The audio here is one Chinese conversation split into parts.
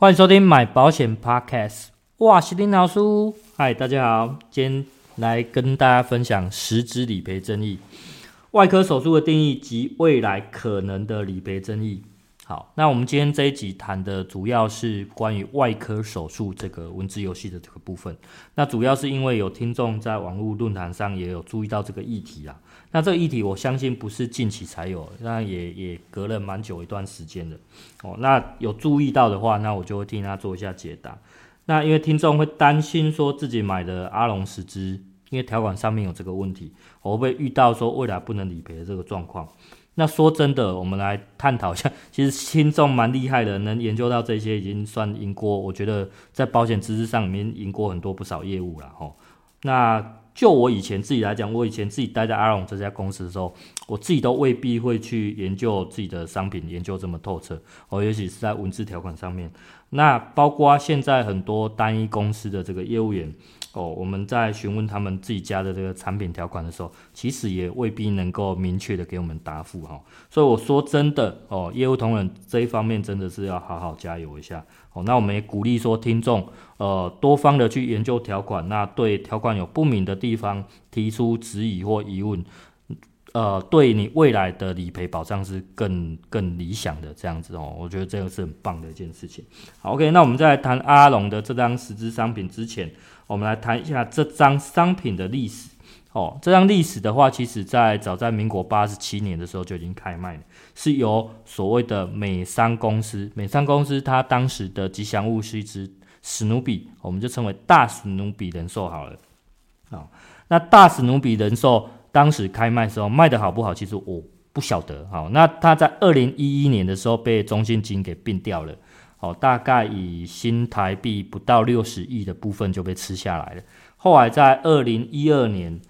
欢迎收听买保险 Podcast，哇，是林老师，嗨，大家好，今天来跟大家分享实支理赔争议、外科手术的定义及未来可能的理赔争议。好，那我们今天这一集谈的主要是关于外科手术这个文字游戏的这个部分。那主要是因为有听众在网络论坛上也有注意到这个议题啦。那这个议题我相信不是近期才有，那也也隔了蛮久一段时间的。哦，那有注意到的话，那我就会替他做一下解答。那因为听众会担心说自己买的阿龙实支，因为条款上面有这个问题，我会不会遇到说未来不能理赔的这个状况？那说真的，我们来探讨一下。其实听众蛮厉害的，能研究到这些，已经算赢过。我觉得在保险知识上面赢过很多不少业务了吼。那就我以前自己来讲，我以前自己待在阿龙这家公司的时候，我自己都未必会去研究自己的商品，研究这么透彻哦。尤其是在文字条款上面。那包括现在很多单一公司的这个业务员。哦，我们在询问他们自己家的这个产品条款的时候，其实也未必能够明确的给我们答复哈。所以我说真的哦，业务同仁这一方面真的是要好好加油一下哦。那我们也鼓励说听众呃多方的去研究条款，那对条款有不明的地方提出质疑或疑问，呃，对你未来的理赔保障是更更理想的这样子哦。我觉得这个是很棒的一件事情。好，OK，那我们在谈阿龙的这张十支商品之前。我们来谈一下这张商品的历史。哦，这张历史的话，其实在早在民国八十七年的时候就已经开卖了，是由所谓的美商公司。美商公司它当时的吉祥物是一只史努比，我们就称为大史努比人寿好了。好，那大史努比人寿当时开卖的时候卖得好不好？其实我不晓得。好，那它在二零一一年的时候被中信金给并掉了。哦，大概以新台币不到六十亿的部分就被吃下来了。后来在二零一二年，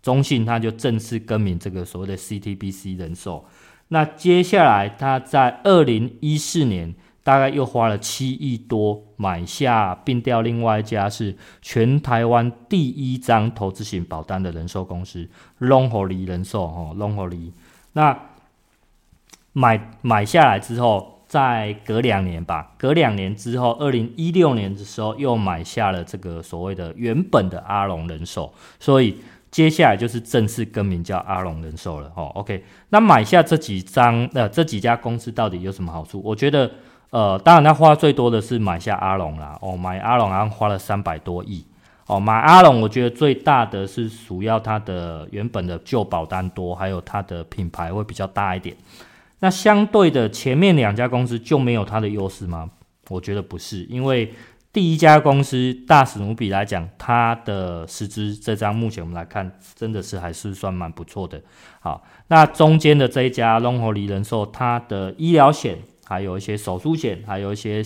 中信他就正式更名这个所谓的 CTBC 人寿。那接下来他在二零一四年，大概又花了七亿多买下并掉另外一家是全台湾第一张投资型保单的人寿公司龙活里人寿哦，龙活里。那买买下来之后。在隔两年吧，隔两年之后，二零一六年的时候又买下了这个所谓的原本的阿龙人寿，所以接下来就是正式更名叫阿龙人寿了。哦，OK，那买下这几张呃这几家公司到底有什么好处？我觉得呃，当然他花最多的是买下阿龙啦。哦，买阿龙好像花了三百多亿。哦，买阿龙我觉得最大的是主要它的原本的旧保单多，还有它的品牌会比较大一点。那相对的，前面两家公司就没有它的优势吗？我觉得不是，因为第一家公司大史努比来讲，它的实支这张目前我们来看，真的是还是算蛮不错的。好，那中间的这一家龙活里人寿，它的医疗险。还有一些手术险，还有一些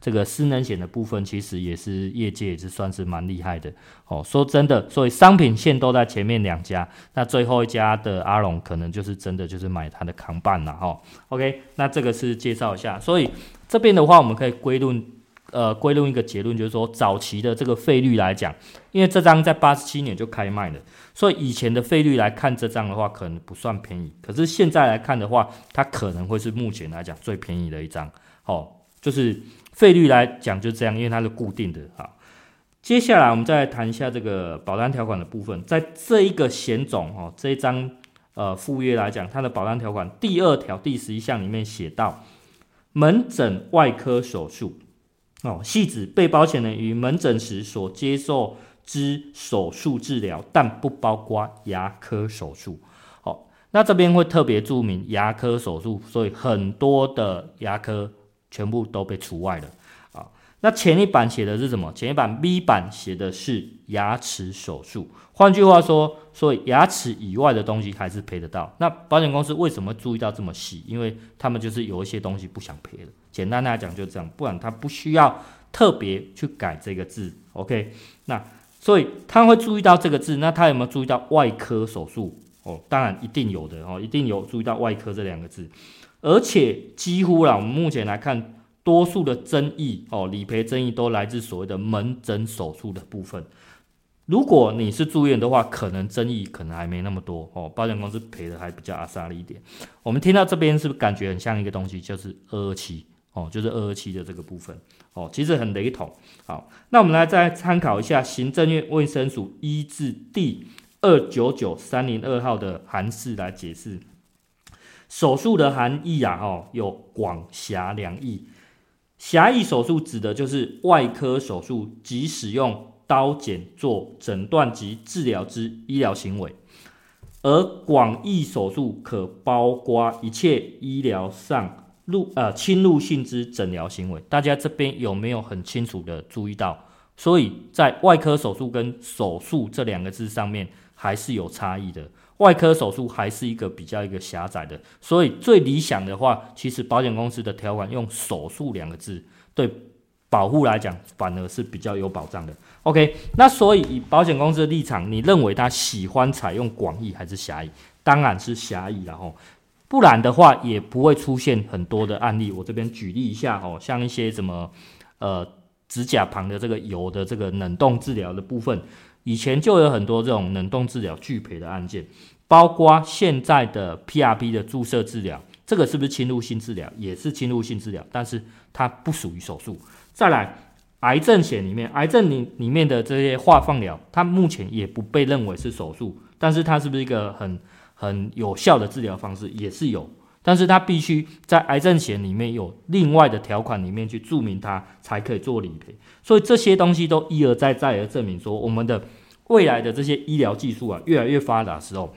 这个失能险的部分，其实也是业界也是算是蛮厉害的哦。说真的，所以商品线都在前面两家，那最后一家的阿龙可能就是真的就是买它的扛棒了哈。OK，那这个是介绍一下，所以这边的话，我们可以归论。呃，归论一个结论，就是说早期的这个费率来讲，因为这张在八十七年就开卖了，所以以前的费率来看这张的话，可能不算便宜。可是现在来看的话，它可能会是目前来讲最便宜的一张。哦，就是费率来讲就这样，因为它是固定的。好，接下来我们再来谈一下这个保单条款的部分，在这一个险种哦，这一张呃附约来讲，它的保单条款第二条第十一项里面写到，门诊外科手术。哦，系指被保险人于门诊时所接受之手术治疗，但不包括牙科手术。哦，那这边会特别注明牙科手术，所以很多的牙科全部都被除外了。啊那前一版写的是什么？前一版 B 版写的是牙齿手术。换句话说，所以牙齿以外的东西还是赔得到。那保险公司为什么注意到这么细？因为他们就是有一些东西不想赔了。简单来讲就这样，不然他不需要特别去改这个字。OK，那所以他会注意到这个字。那他有没有注意到外科手术？哦，当然一定有的哦，一定有注意到外科这两个字。而且几乎啦，我们目前来看。多数的争议哦，理赔争议都来自所谓的门诊手术的部分。如果你是住院的话，可能争议可能还没那么多哦，保险公司赔的还比较阿萨利一点。我们听到这边是不是感觉很像一个东西，就是二二七哦，就是二二七的这个部分哦，其实很雷同。好，那我们来再参考一下行政院卫生署一至第二九九三零二号的函释来解释手术的含义啊，哦，有广狭两义。狭义手术指的就是外科手术及使用刀剪做诊断及治疗之医疗行为，而广义手术可包括一切医疗上。入呃侵入性之诊疗行为，大家这边有没有很清楚的注意到？所以在外科手术跟手术这两个字上面还是有差异的。外科手术还是一个比较一个狭窄的，所以最理想的话，其实保险公司的条款用手术两个字，对保护来讲反而是比较有保障的。OK，那所以以保险公司的立场，你认为他喜欢采用广义还是狭义？当然是狭义，然后。不然的话，也不会出现很多的案例。我这边举例一下哦，像一些什么呃指甲旁的这个油的这个冷冻治疗的部分，以前就有很多这种冷冻治疗拒赔的案件，包括现在的 PRP 的注射治疗，这个是不是侵入性治疗？也是侵入性治疗，但是它不属于手术。再来，癌症险里面，癌症里里面的这些化放疗，它目前也不被认为是手术，但是它是不是一个很很有效的治疗方式也是有，但是它必须在癌症险里面有另外的条款里面去注明它，才可以做理赔。所以这些东西都一而再再而证明说，我们的未来的这些医疗技术啊越来越发达的时候，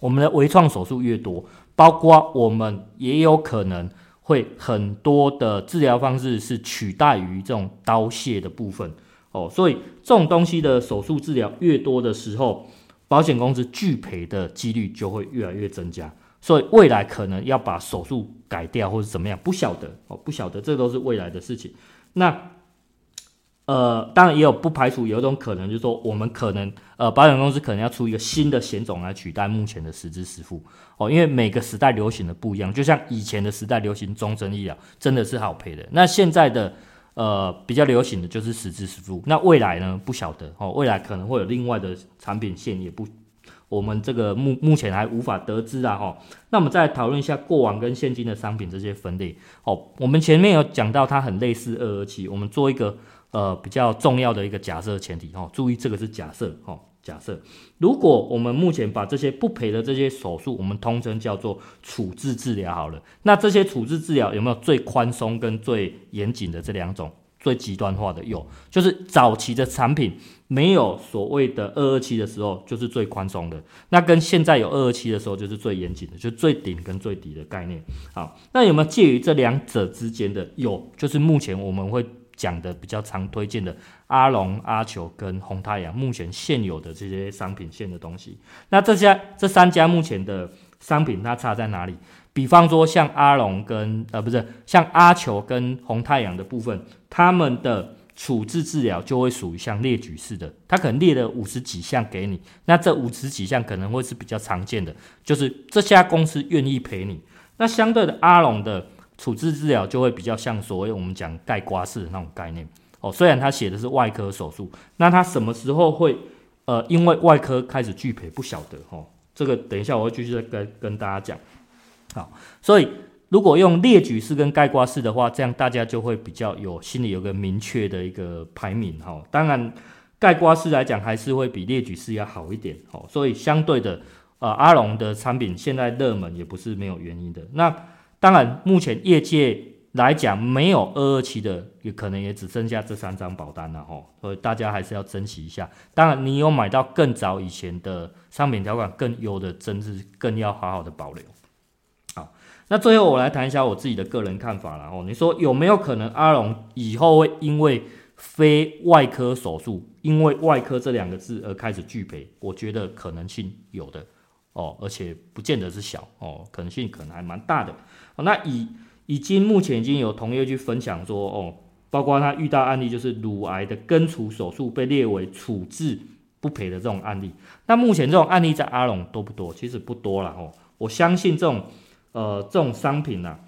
我们的微创手术越多，包括我们也有可能会很多的治疗方式是取代于这种刀械的部分哦。所以这种东西的手术治疗越多的时候，保险公司拒赔的几率就会越来越增加，所以未来可能要把手术改掉或者怎么样，不晓得哦，不晓得，这都是未来的事情。那呃，当然也有不排除有一种可能，就是说我们可能呃，保险公司可能要出一个新的险种来取代目前的实支实付哦，因为每个时代流行的不一样，就像以前的时代流行终身医疗，真的是好赔的。那现在的。呃，比较流行的就是实支实付。那未来呢？不晓得哦。未来可能会有另外的产品线，也不，我们这个目目前还无法得知啊。哈，那我们再讨论一下过往跟现金的商品这些分类。哦，我们前面有讲到它很类似二二七，我们做一个呃比较重要的一个假设前提。哦，注意这个是假设。哦。假设，如果我们目前把这些不赔的这些手术，我们通称叫做处置治疗好了。那这些处置治疗有没有最宽松跟最严谨的这两种？最极端化的有，就是早期的产品没有所谓的二二七的时候，就是最宽松的。那跟现在有二二七的时候，就是最严谨的，就是最顶跟最底的概念。好，那有没有介于这两者之间的？有，就是目前我们会。讲的比较常推荐的阿龙、阿球跟红太阳，目前现有的这些商品线的东西，那这家这三家目前的商品它差在哪里？比方说像阿龙跟呃不是像阿球跟红太阳的部分，他们的处置治疗就会属于像列举式的，他可能列了五十几项给你，那这五十几项可能会是比较常见的，就是这家公司愿意赔你。那相对的阿龙的。处置治疗就会比较像所谓我们讲盖瓜式的那种概念哦，虽然他写的是外科手术，那他什么时候会呃因为外科开始拒赔不晓得哦，这个等一下我会继续再跟跟大家讲。好，所以如果用列举式跟盖瓜式的话，这样大家就会比较有心里有个明确的一个排名哈。当然盖瓜式来讲还是会比列举式要好一点哦，所以相对的呃阿龙的产品现在热门也不是没有原因的那。当然，目前业界来讲，没有二二期的，也可能也只剩下这三张保单了吼，所以大家还是要珍惜一下。当然，你有买到更早以前的商品条款更优的，真是更要好好的保留。好，那最后我来谈一下我自己的个人看法了哦。你说有没有可能阿龙以后会因为非外科手术，因为外科这两个字而开始拒赔？我觉得可能性有的哦，而且不见得是小哦，可能性可能还蛮大的。那已已经目前已经有同业去分享说，哦，包括他遇到案例，就是乳癌的根除手术被列为处置不赔的这种案例。那目前这种案例在阿龙多不多？其实不多了哦。我相信这种呃这种商品呢、啊，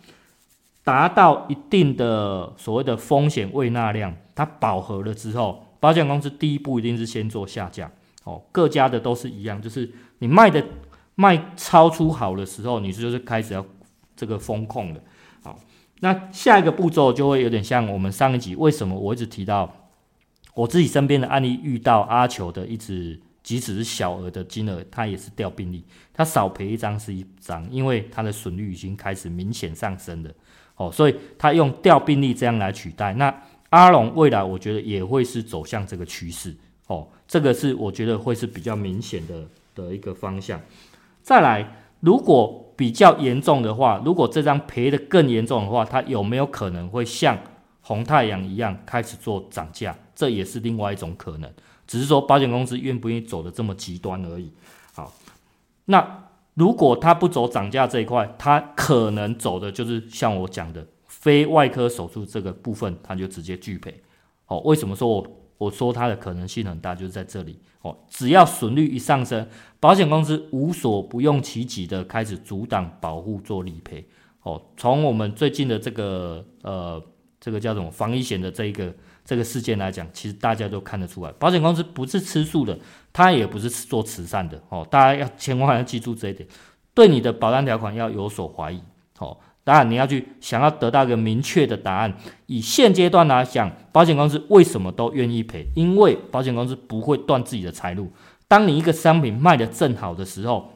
达到一定的所谓的风险未纳量，它饱和了之后，保险公司第一步一定是先做下架。哦，各家的都是一样，就是你卖的卖超出好的时候，你就是开始要。这个风控的，好，那下一个步骤就会有点像我们上一集，为什么我一直提到我自己身边的案例，遇到阿球的一直，即使是小额的金额，他也是调病例，他少赔一张是一张，因为他的损率已经开始明显上升了，哦，所以他用调病例这样来取代。那阿龙未来我觉得也会是走向这个趋势，哦，这个是我觉得会是比较明显的的一个方向。再来，如果比较严重的话，如果这张赔得更严重的话，它有没有可能会像红太阳一样开始做涨价？这也是另外一种可能，只是说保险公司愿不愿意走得这么极端而已。好，那如果它不走涨价这一块，它可能走的就是像我讲的非外科手术这个部分，它就直接拒赔。好，为什么说我我说它的可能性很大，就是在这里。哦，只要损率一上升，保险公司无所不用其极的开始阻挡保护做理赔。哦，从我们最近的这个呃这个叫什么防疫险的这一个这个事件来讲，其实大家都看得出来，保险公司不是吃素的，它也不是做慈善的。哦，大家要千万要记住这一点，对你的保单条款要有所怀疑。哦。当然，你要去想要得到一个明确的答案。以现阶段来讲，保险公司为什么都愿意赔？因为保险公司不会断自己的财路。当你一个商品卖得正好的时候，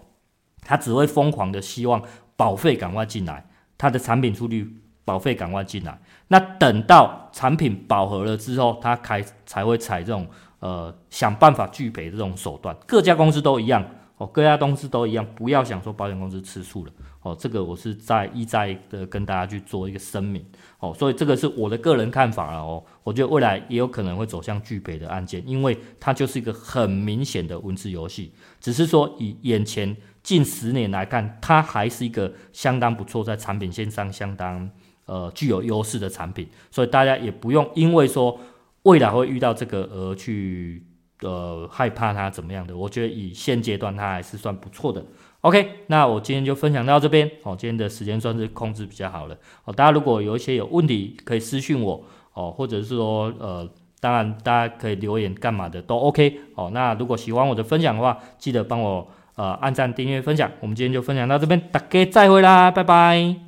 他只会疯狂的希望保费赶快进来，他的产品出率保费赶快进来。那等到产品饱和了之后，他开才会采这种呃想办法拒赔这种手段。各家公司都一样哦，各家公司都一样，不要想说保险公司吃素了。哦，这个我是在一再的跟大家去做一个声明哦，所以这个是我的个人看法了哦。我觉得未来也有可能会走向拒赔的案件，因为它就是一个很明显的文字游戏。只是说以眼前近十年来看，它还是一个相当不错，在产品线上相当呃具有优势的产品，所以大家也不用因为说未来会遇到这个而去呃害怕它怎么样的。我觉得以现阶段它还是算不错的。OK，那我今天就分享到这边哦。今天的时间算是控制比较好了哦。大家如果有一些有问题，可以私信我哦，或者是说呃，当然大家可以留言干嘛的都 OK 哦。那如果喜欢我的分享的话，记得帮我呃按赞、订阅、分享。我们今天就分享到这边，大家再会啦，拜拜。